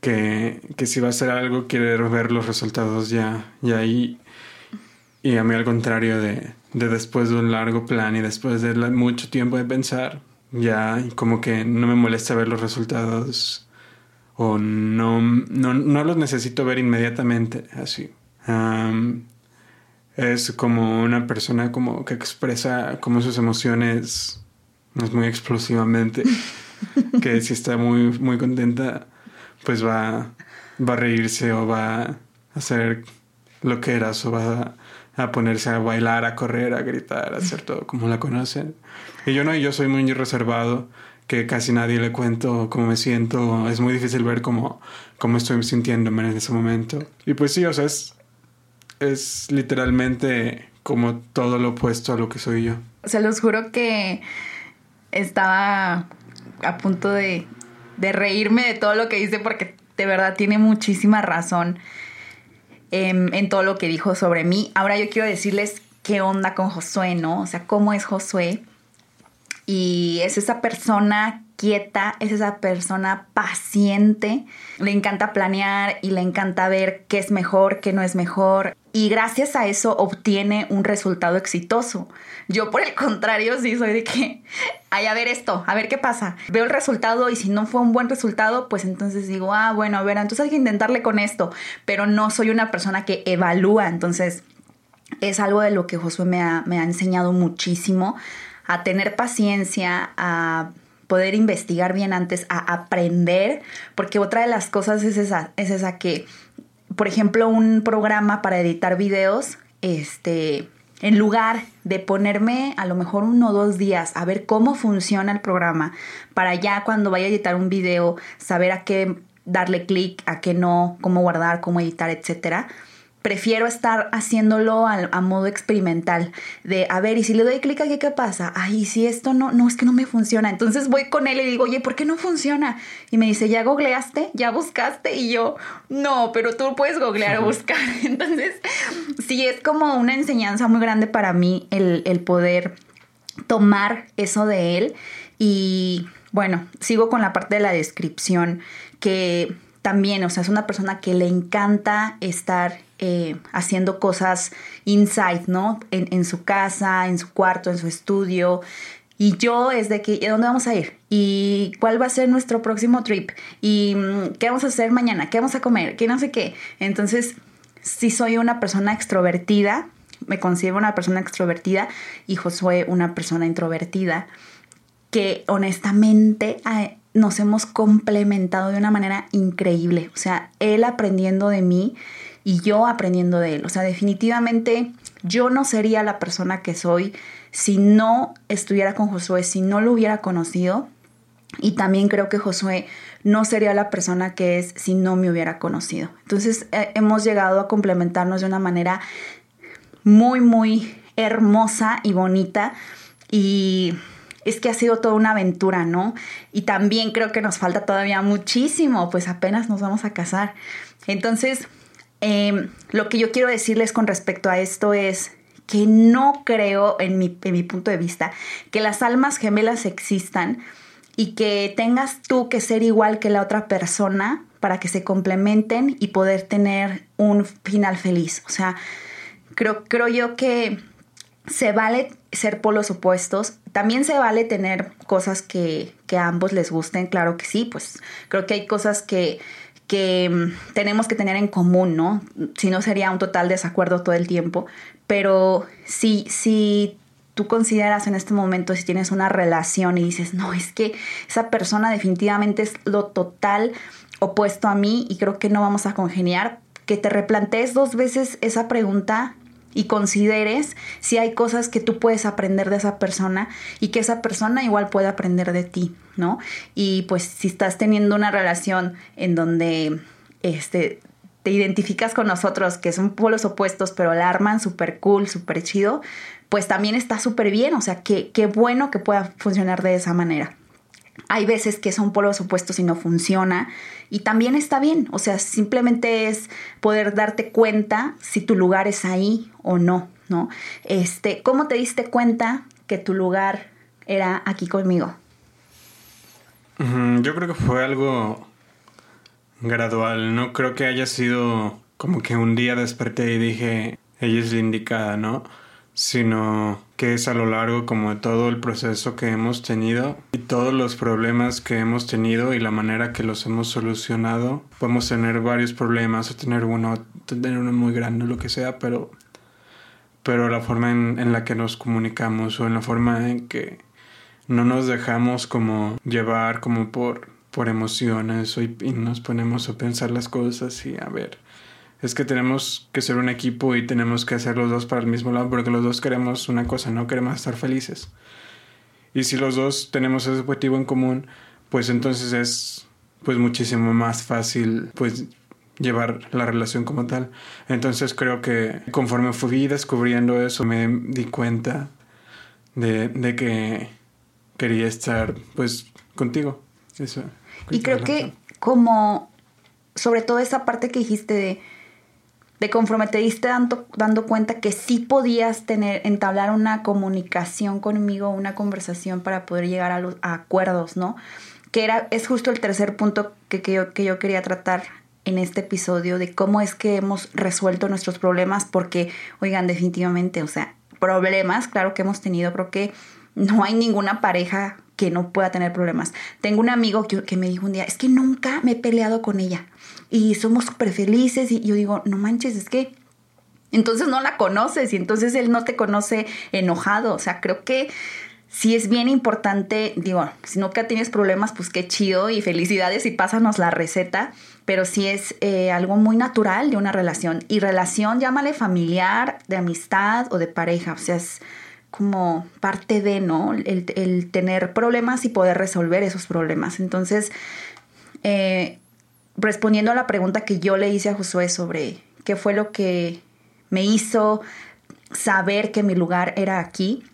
Que, que, si va a hacer algo quiere ver los resultados ya, y ahí y a mí al contrario de, de después de un largo plan y después de mucho tiempo de pensar, ya como que no me molesta ver los resultados o no, no, no los necesito ver inmediatamente así. es como una persona como que expresa como sus emociones es muy explosivamente que si está muy muy contenta pues va va a reírse o va a hacer lo que era o va a a ponerse a bailar, a correr, a gritar, a hacer todo como la conocen. Y yo no, yo soy muy reservado, que casi nadie le cuento cómo me siento. Es muy difícil ver cómo, cómo estoy sintiéndome en ese momento. Y pues sí, o sea, es, es literalmente como todo lo opuesto a lo que soy yo. Se los juro que estaba a punto de, de reírme de todo lo que dice porque de verdad tiene muchísima razón. Em, en, todo lo que dijo sobre mí. Ahora yo quiero decirles qué onda con Josué, ¿no? O sea, cómo es Josué. Y es esa persona inquieta, es esa persona paciente, le encanta planear y le encanta ver qué es mejor, qué no es mejor. Y gracias a eso obtiene un resultado exitoso. Yo por el contrario sí soy de que, ay, a ver esto, a ver qué pasa. Veo el resultado y si no fue un buen resultado, pues entonces digo, ah, bueno, a ver, entonces hay que intentarle con esto. Pero no soy una persona que evalúa, entonces es algo de lo que Josué me ha, me ha enseñado muchísimo, a tener paciencia, a poder investigar bien antes, a aprender, porque otra de las cosas es esa, es esa que, por ejemplo, un programa para editar videos, este, en lugar de ponerme a lo mejor uno o dos días a ver cómo funciona el programa, para ya cuando vaya a editar un video, saber a qué darle clic, a qué no, cómo guardar, cómo editar, etcétera prefiero estar haciéndolo a, modo experimental, de a ver, y si le doy clic aquí, ¿qué pasa? Ay, si esto no, no, es que no me funciona. Entonces voy con él y digo, oye, ¿por qué no funciona? Y me dice, ¿ya googleaste? ¿Ya buscaste? Y yo, no, pero tú puedes googlear o buscar. Entonces, sí, es como una enseñanza muy grande para mí el, el poder tomar eso de él. Y bueno, sigo con la parte de la descripción que también, o sea, es una persona que le encanta estar eh, haciendo cosas inside, ¿no? En, su casa, en su cuarto, en su estudio. Y yo es de que, ¿a dónde vamos a ir? ¿Y cuál va a ser nuestro próximo trip? ¿Y mm, qué vamos a hacer mañana? ¿Qué vamos a comer? ¿Qué no sé qué? Entonces, si soy una persona extrovertida, me considero una persona extrovertida y Josué una persona introvertida, que honestamente nos hemos complementado de una manera increíble. O sea, él aprendiendo de mí y yo aprendiendo de él. O sea, definitivamente yo no sería la persona que soy si no estuviera con Josué, si no lo hubiera conocido. Y también creo que Josué no sería la persona que es si no me hubiera conocido. Entonces eh, hemos llegado a complementarnos de una manera muy, muy hermosa y bonita. Y es que ha sido toda una aventura, ¿no? Y también creo que nos falta todavía muchísimo, pues apenas nos vamos a casar. Entonces, Em, lo que yo quiero decirles con respecto a esto es que no creo, en mi, en mi punto de vista, que las almas gemelas existan y que tengas tú que ser igual que la otra persona para que se complementen y poder tener un final feliz. O sea, creo, creo yo que se vale ser polos opuestos. También se vale tener cosas que, que a ambos les gusten, claro que sí, pues creo que hay cosas que que mm, tenemos que tener en común, ¿no? Si no sería un total desacuerdo todo el tiempo, pero si, si tú consideras en este momento, si tienes una relación y dices, no, es que esa persona definitivamente es lo total opuesto a mí y creo que no vamos a congeniar, que te replantees dos veces esa pregunta y consideres si hay cosas que tú puedes aprender de esa persona y que esa persona igual puede aprender de ti, ¿no? Y pues si estás teniendo una relación en donde este te identificas con nosotros, que son polos opuestos, pero la arman súper cool, súper chido, pues también está súper bien, o sea, qué bueno que pueda funcionar de esa manera. Hay veces que son polos opuestos y no funciona y también está bien, o sea, simplemente es poder darte cuenta si tu lugar es ahí o no, ¿no? Este, ¿cómo te diste cuenta que tu lugar era aquí conmigo? Yo creo que fue algo gradual, no creo que haya sido como que un día desperté y dije, ella es la indicada, ¿no? Sino que es a lo largo como de todo el proceso que hemos tenido y todos los problemas que hemos tenido y la manera que los hemos solucionado. Podemos tener varios problemas o tener uno, tener uno muy grande o lo que sea, pero, pero la forma en, en la que nos comunicamos o en la forma en que no nos dejamos como llevar como por, por emociones y nos ponemos a pensar las cosas y a ver es que tenemos que ser un equipo y tenemos que hacer los dos para el mismo lado porque los dos queremos una cosa, no queremos estar felices. Y si los dos tenemos ese objetivo en común, pues entonces es pues muchísimo más fácil pues llevar la relación como tal. Entonces creo que conforme fui descubriendo eso me di cuenta de, de que quería estar pues contigo. Eso, y creo que como sobre todo esa parte que dijiste de de conforme te diste dando, dando cuenta que sí podías tener, entablar una comunicación conmigo, una conversación para poder llegar a los acuerdos, ¿no? que era, es justo el tercer punto que, que, yo, que yo quería tratar en este episodio de cómo es que hemos resuelto nuestros problemas, porque, oigan, definitivamente, o sea, problemas, claro que hemos tenido, pero que no hay ninguna pareja que no pueda tener problemas. Tengo un amigo que, que me dijo un día, es que nunca me he peleado con ella y somos súper felices y yo digo, no manches, es que entonces no la conoces y entonces él no te conoce enojado. O sea, creo que sí es bien importante, digo, si nunca tienes problemas, pues qué chido y felicidades y pásanos la receta, pero sí es eh, algo muy natural de una relación. Y relación, llámale familiar, de amistad o de pareja, o sea, es como parte de, ¿no? El, el tener problemas y poder resolver esos problemas. Entonces, eh, respondiendo a la pregunta que yo le hice a Josué sobre qué fue lo que me hizo saber que mi lugar era aquí.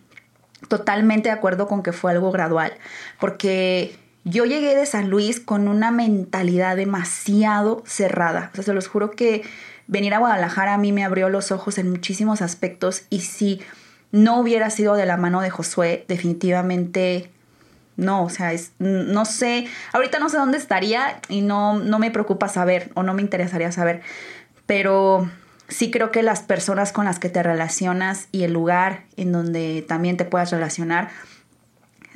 Totalmente de acuerdo con que fue algo gradual, porque yo llegué de San Luis con una mentalidad demasiado cerrada. O sea, se los juro que venir a Guadalajara a mí me abrió los ojos en muchísimos aspectos y si no hubiera sido de la mano de Josué, definitivamente no, o sea, es, no sé, ahorita no sé dónde estaría y no, no me preocupa saber o no me interesaría saber, pero sí creo que las personas con las que te relacionas y el lugar en donde también te puedas relacionar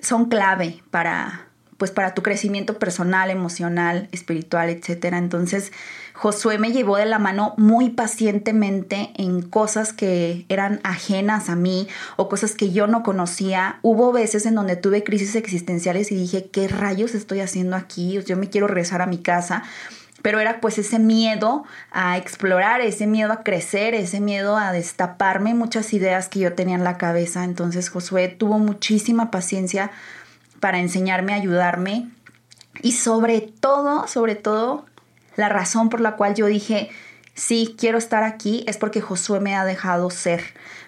son clave para pues para tu crecimiento personal, emocional, espiritual, etcétera. Entonces, Josué me llevó de la mano muy pacientemente en cosas que eran ajenas a mí o cosas que yo no conocía. Hubo veces en donde tuve crisis existenciales y dije, ¿qué rayos estoy haciendo aquí? Yo me quiero regresar a mi casa pero era pues ese miedo a explorar, ese miedo a crecer, ese miedo a destaparme muchas ideas que yo tenía en la cabeza. Entonces Josué tuvo muchísima paciencia para enseñarme, ayudarme y sobre todo, sobre todo, la razón por la cual yo dije, sí, quiero estar aquí es porque Josué me ha dejado ser.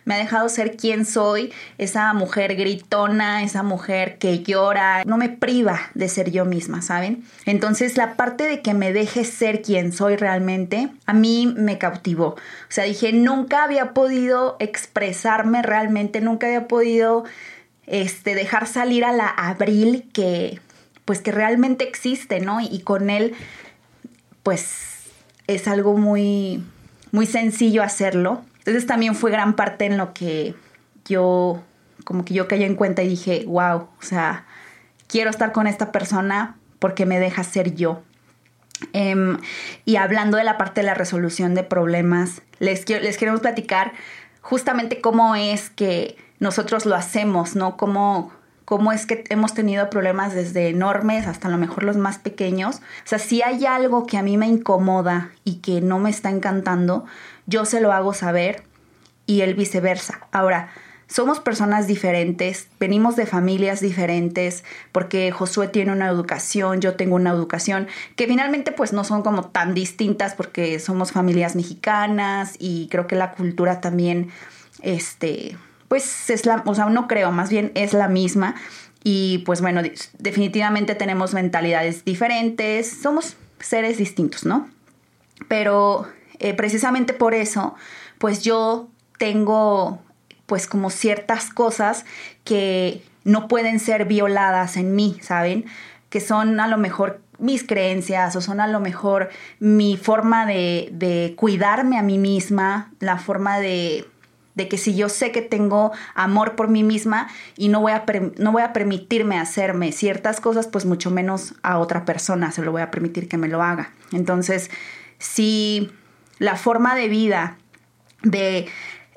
Me ha dejado ser quien soy, esa mujer gritona, esa mujer que llora, no me priva de ser yo misma, ¿saben? Entonces la parte de que me deje ser quien soy realmente, a mí me cautivó. O sea, dije, nunca había podido expresarme realmente, nunca había podido este, dejar salir a la Abril que, pues que realmente existe, ¿no? Y, y con él, pues es algo muy, muy sencillo hacerlo. Entonces también fue gran parte en lo que yo, como que yo caí en cuenta y dije, wow, o sea, quiero estar con esta persona porque me deja ser yo. Em, y hablando de la parte de la resolución de problemas, les, les queremos platicar justamente cómo es que nosotros lo hacemos, ¿no? Cómo, cómo es que hemos tenido problemas desde enormes hasta a lo mejor los más pequeños. O sea, si hay algo que a mí me incomoda y que no me está encantando, yo se lo hago saber y él viceversa. Ahora, somos personas diferentes, venimos de familias diferentes, porque Josué tiene una educación, yo tengo una educación, que finalmente pues no son como tan distintas porque somos familias mexicanas y creo que la cultura también, este, pues es la, o sea, no creo, más bien es la misma. Y pues bueno, definitivamente tenemos mentalidades diferentes, somos seres distintos, ¿no? Pero eh, precisamente por eso, pues yo tengo pues como ciertas cosas que no pueden ser violadas en mí, ¿saben? Que son a lo mejor mis creencias o son a lo mejor mi forma de, de cuidarme a mí misma, la forma de de que si yo sé que tengo amor por mí misma y no voy a, no voy a permitirme hacerme ciertas cosas, pues mucho menos a otra persona se lo voy a permitir que me lo haga. Entonces, si la forma de vida de,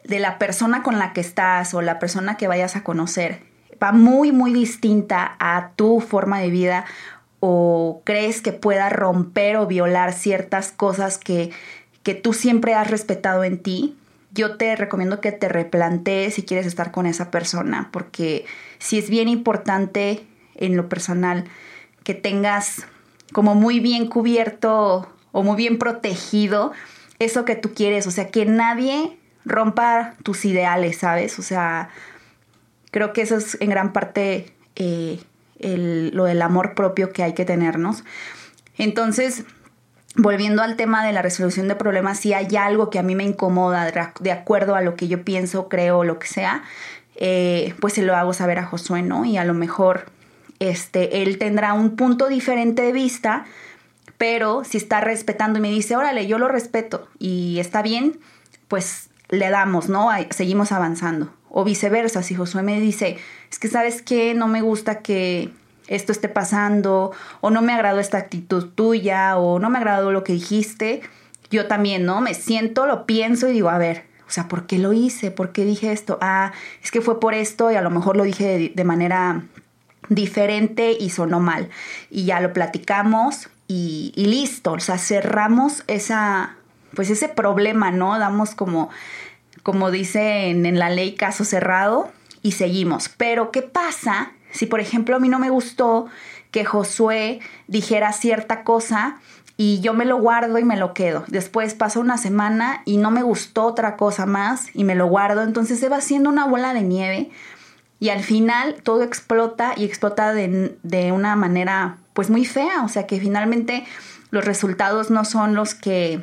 de la persona con la que estás o la persona que vayas a conocer va muy, muy distinta a tu forma de vida o crees que pueda romper o violar ciertas cosas que, que tú siempre has respetado en ti, yo te recomiendo que te replantees si quieres estar con esa persona, porque si es bien importante en lo personal que tengas como muy bien cubierto o muy bien protegido eso que tú quieres, o sea, que nadie rompa tus ideales, ¿sabes? O sea, creo que eso es en gran parte eh, lo del amor propio que hay que tenernos. Entonces, volviendo al tema de la resolución de problemas, si hay algo que a mí me incomoda de acuerdo a lo que yo pienso, creo, lo que sea, eh, pues se lo hago saber a Josué, ¿no? Y a lo mejor este, él tendrá un punto diferente de vista, pero si está respetando y me dice, órale, yo lo respeto y está bien, pues le damos, ¿no? Seguimos avanzando. O viceversa, si Josué me dice, es que sabes qué, no me gusta que esto esté pasando, o no me agradó esta actitud tuya, o no me agradó lo que dijiste, yo también, ¿no? Me siento, lo pienso y digo, a ver, o sea, ¿por qué lo hice? ¿Por qué dije esto? Ah, es que fue por esto y a lo mejor lo dije de, manera diferente y sonó mal. Y ya lo platicamos y, y, listo. O sea, cerramos esa, pues ese problema, ¿no? Damos como, como dice en la ley, caso cerrado y seguimos. Pero, ¿qué pasa si, por ejemplo, a mí no me gustó que Josué dijera cierta cosa y yo me lo guardo y me lo quedo. Después pasa una semana y no me gustó otra cosa más y me lo guardo. Entonces se va haciendo una bola de nieve y al final todo explota y explota de, de una manera pues muy fea. O sea que finalmente los resultados no son los que,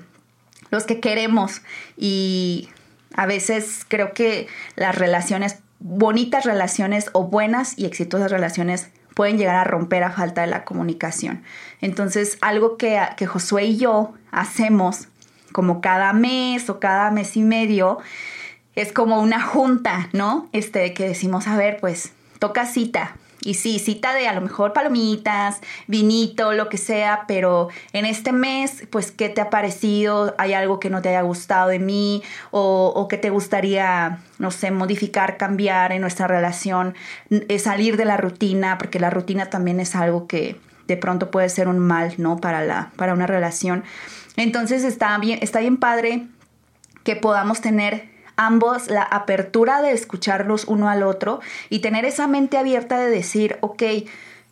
los que queremos y a veces creo que las relaciones, bonitas relaciones o buenas y exitosas relaciones pueden llegar a romper a falta de la comunicación. Entonces, algo que, que Josué y yo hacemos como cada mes o cada mes y medio, es como una junta, ¿no? Este, que decimos, a ver, pues toca cita, y sí, cita de a lo mejor palomitas, vinito, lo que sea, pero en este mes, pues, ¿qué te ha parecido? ¿Hay algo que no te haya gustado de mí? ¿O, o que te gustaría, no sé, modificar, cambiar en nuestra relación? Eh, salir de la rutina, porque la rutina también es algo que de pronto puede ser un mal, ¿no? Para, la, para una relación. Entonces está bien, está bien padre que podamos tener ambos la apertura de escucharlos uno al otro y tener esa mente abierta de decir, ok,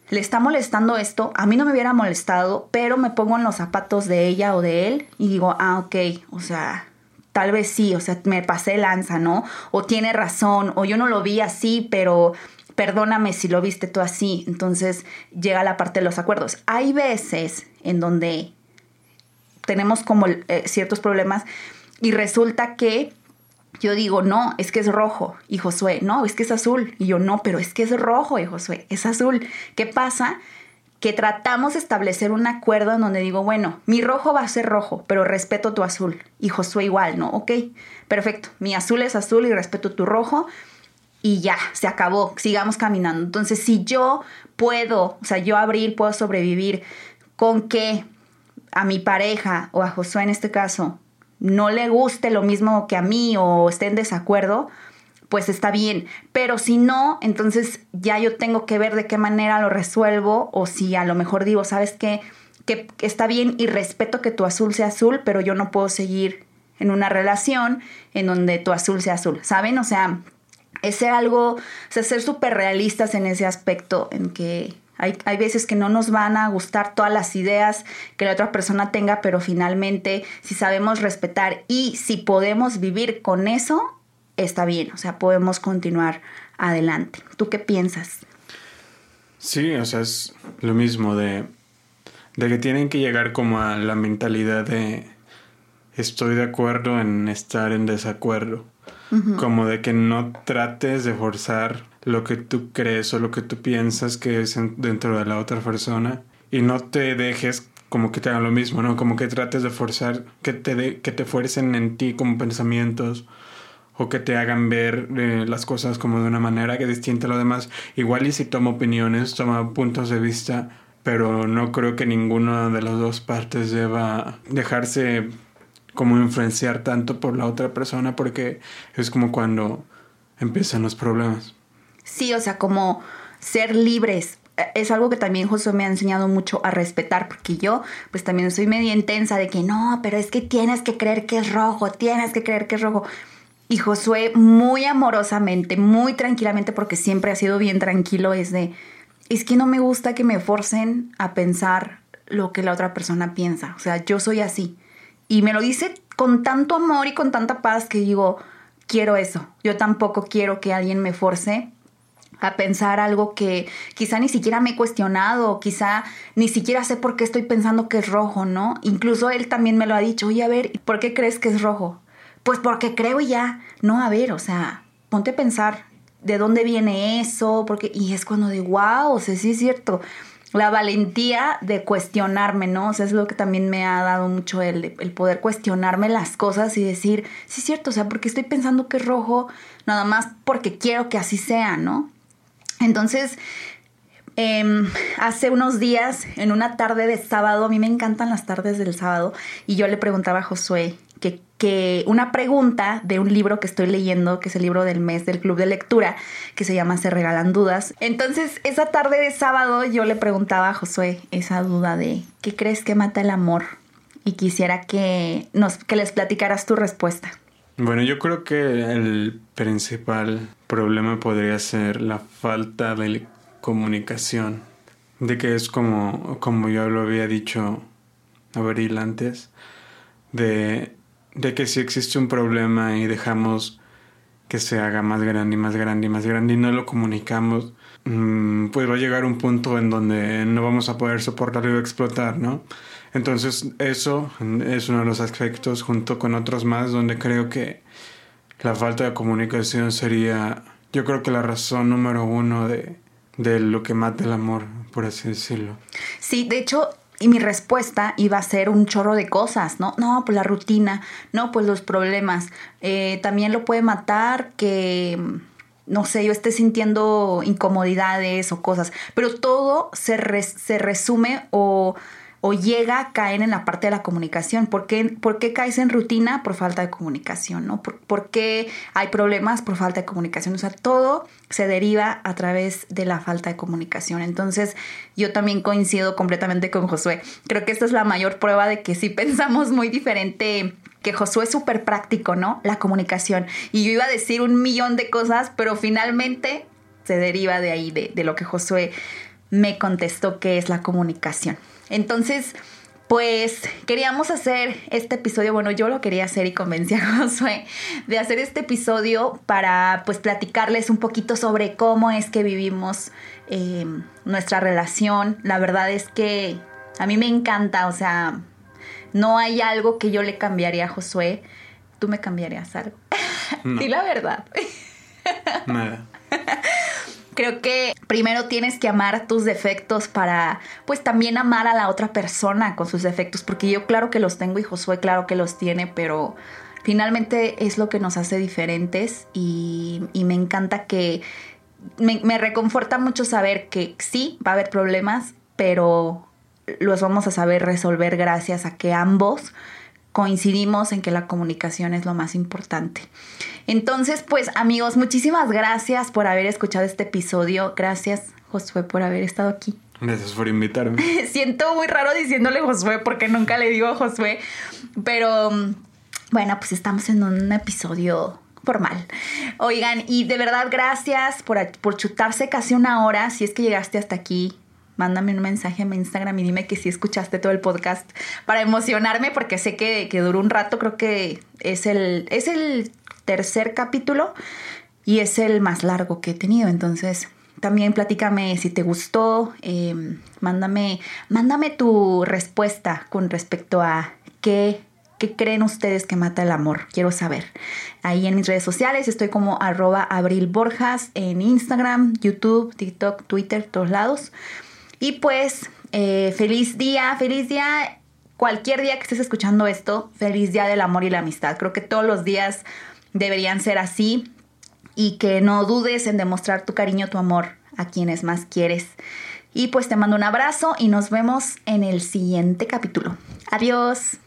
le está molestando esto, a mí no me hubiera molestado, pero me pongo en los zapatos de ella o de él y digo, ah, ok, o sea, tal vez sí, o sea, me pasé lanza, ¿no? O tiene razón, o yo no lo vi así, pero perdóname si lo viste tú así. Entonces llega la parte de los acuerdos. Hay veces en donde tenemos como eh, ciertos problemas y resulta que yo digo, no, es que es rojo. Y Josué, no, es que es azul. Y yo, no, pero es que es rojo. Y Josué, es azul. ¿Qué pasa? Que tratamos de establecer un acuerdo en donde digo, bueno, mi rojo va a ser rojo, pero respeto tu azul. Y Josué igual, ¿no? Ok, perfecto. Mi azul es azul y respeto tu rojo. Y ya, se acabó, sigamos caminando. Entonces, si yo puedo, o sea, yo Abril puedo sobrevivir con que a mi pareja o a Josué en este caso no le guste lo mismo que a mí o esté en desacuerdo, pues está bien. Pero si no, entonces ya yo tengo que ver de qué manera lo resuelvo o si a lo mejor digo, ¿sabes qué? Que está bien y respeto que tu azul sea azul, pero yo no puedo seguir en una relación en donde tu azul sea azul, ¿saben? O sea, es ser algo, o ser súper realistas en ese aspecto, en que hay, hay, veces que no nos van a gustar todas las ideas que la otra persona tenga, pero finalmente si sabemos respetar y si podemos vivir con eso, está bien, o sea, podemos continuar adelante. ¿Tú qué piensas? Sí, o sea, es lo mismo de, de que tienen que llegar como a la mentalidad de estoy de acuerdo en estar en desacuerdo. Como de que no trates de forzar lo que tú crees o lo que tú piensas que es dentro de la otra persona y no te dejes como que te hagan lo mismo, ¿no? Como que trates de forzar, que te, que te fuercen en ti como pensamientos o que te hagan ver eh, las cosas como de una manera que distinta a lo demás. Igual y si toma opiniones, toma puntos de vista, pero no creo que ninguna de las dos partes deba dejarse como influenciar tanto por la otra persona porque es como cuando empiezan los problemas. Sí, o sea, como ser libres. Eh, es algo que también José me ha enseñado mucho a respetar, porque yo pues también soy media intensa de que no, pero es que tienes que creer que es rojo, tienes que creer que es rojo. Y Josué muy amorosamente, muy tranquilamente, porque siempre ha sido bien tranquilo, es de, es que no me gusta que me forcen a pensar lo que la otra persona piensa. O sea, yo soy así. Y me lo dice con tanto amor y con tanta paz que digo, quiero eso. Yo tampoco quiero que alguien me force a pensar algo que quizá ni siquiera me he cuestionado, quizá ni siquiera sé por qué estoy pensando que es rojo, ¿no? Incluso él también me lo ha dicho, oye, a ver, ¿por qué crees que es rojo? Pues porque creo ya, no, a ver, o sea, ponte a pensar, ¿de dónde viene eso? Porque, y es cuando digo, wow, o sea, sí es cierto. La valentía de cuestionarme, ¿no? O sea, es lo que también me ha dado mucho el, el poder cuestionarme las cosas y decir, sí es cierto, o sea, porque estoy pensando que es rojo, nada más porque quiero que así sea, ¿no? Entonces, Em, hace unos días, en una tarde de sábado, a mí me encantan las tardes del sábado, y yo le preguntaba a Josué que, que, una pregunta de un libro que estoy leyendo, que es el libro del mes del club de lectura, que se llama Se regalan dudas. Entonces, esa tarde de sábado yo le preguntaba a Josué esa duda de ¿qué crees que mata el amor? Y quisiera que, nos, que les platicaras tu respuesta. Bueno, yo creo que el principal problema podría ser la falta de comunicación, de que es como, como yo lo había dicho Abril antes, de, de que si existe un problema y dejamos que se haga más grande y más grande y más grande y no lo comunicamos, mm, pues va a llegar un punto en donde no vamos a poder soportarlo y explotar, ¿no? Entonces eso es uno de los aspectos junto con otros más donde creo que la falta de comunicación sería, yo creo que la razón número uno de, de lo que mata el amor, por así decirlo. Sí, de hecho, y mi respuesta iba a ser un chorro de cosas, ¿no? No, pues la rutina, no, pues los problemas. Eh, también lo puede matar que, no sé, yo esté sintiendo incomodidades o cosas, pero todo se, se resume o o llega a caer en la parte de la comunicación. ¿Por qué, caes en rutina? Por falta de comunicación, ¿no? ¿Por, qué hay problemas? Por falta de comunicación. O sea, todo se deriva a través de la falta de comunicación. Entonces, yo también coincido completamente con Josué. Creo que esta es la mayor prueba de que sí pensamos muy diferente que Josué es súper práctico, ¿no? La comunicación. Y yo iba a decir un millón de cosas, pero finalmente se deriva de ahí, de lo que Josué me contestó que es la comunicación. Entonces, pues queríamos hacer este episodio, bueno, yo lo quería hacer y convencí a Josué de hacer este episodio para pues platicarles un poquito sobre cómo es que vivimos eh, nuestra relación. La verdad es que a mí me encanta, o sea, no hay algo que yo le cambiaría a Josué. ¿Tú me cambiarías algo? No. la verdad. Nada. Creo que primero tienes que amar tus defectos para, pues también amar a la otra persona con sus defectos, porque yo claro que los tengo y Josué claro que los tiene, pero finalmente es lo que nos hace diferentes y, me encanta que, me, reconforta mucho saber que sí, va a haber problemas, pero los vamos a saber resolver gracias a que ambos coincidimos en que la comunicación es lo más importante. Entonces, pues amigos, muchísimas gracias por haber escuchado este episodio. Gracias, Josué, por haber estado aquí. Gracias por invitarme. Siento muy raro diciéndole Josué porque nunca le digo Josué, pero bueno, pues estamos en un episodio formal. Oigan, y de verdad gracias por, por chutarse casi una hora, si es que llegaste hasta aquí mándame un mensaje a mi Instagram y dime que sí escuchaste todo el podcast para emocionarme porque sé que, que duró un rato, creo que es el, es el tercer capítulo y es el más largo que he tenido, entonces también platícame si te gustó, em, mándame, mándame tu respuesta con respecto a qué ¿Qué creen ustedes que mata el amor? Quiero saber. Ahí en mis redes sociales estoy como arroba Abril Borjas en Instagram, YouTube, TikTok, Twitter, todos lados. Y pues, eh, feliz día, feliz día, cualquier día que estés escuchando esto, feliz día del amor y la amistad. Creo que todos los días deberían ser así y que no dudes en demostrar tu cariño, tu amor a quienes más quieres. Y pues te mando un abrazo y nos vemos en el siguiente capítulo. Adiós.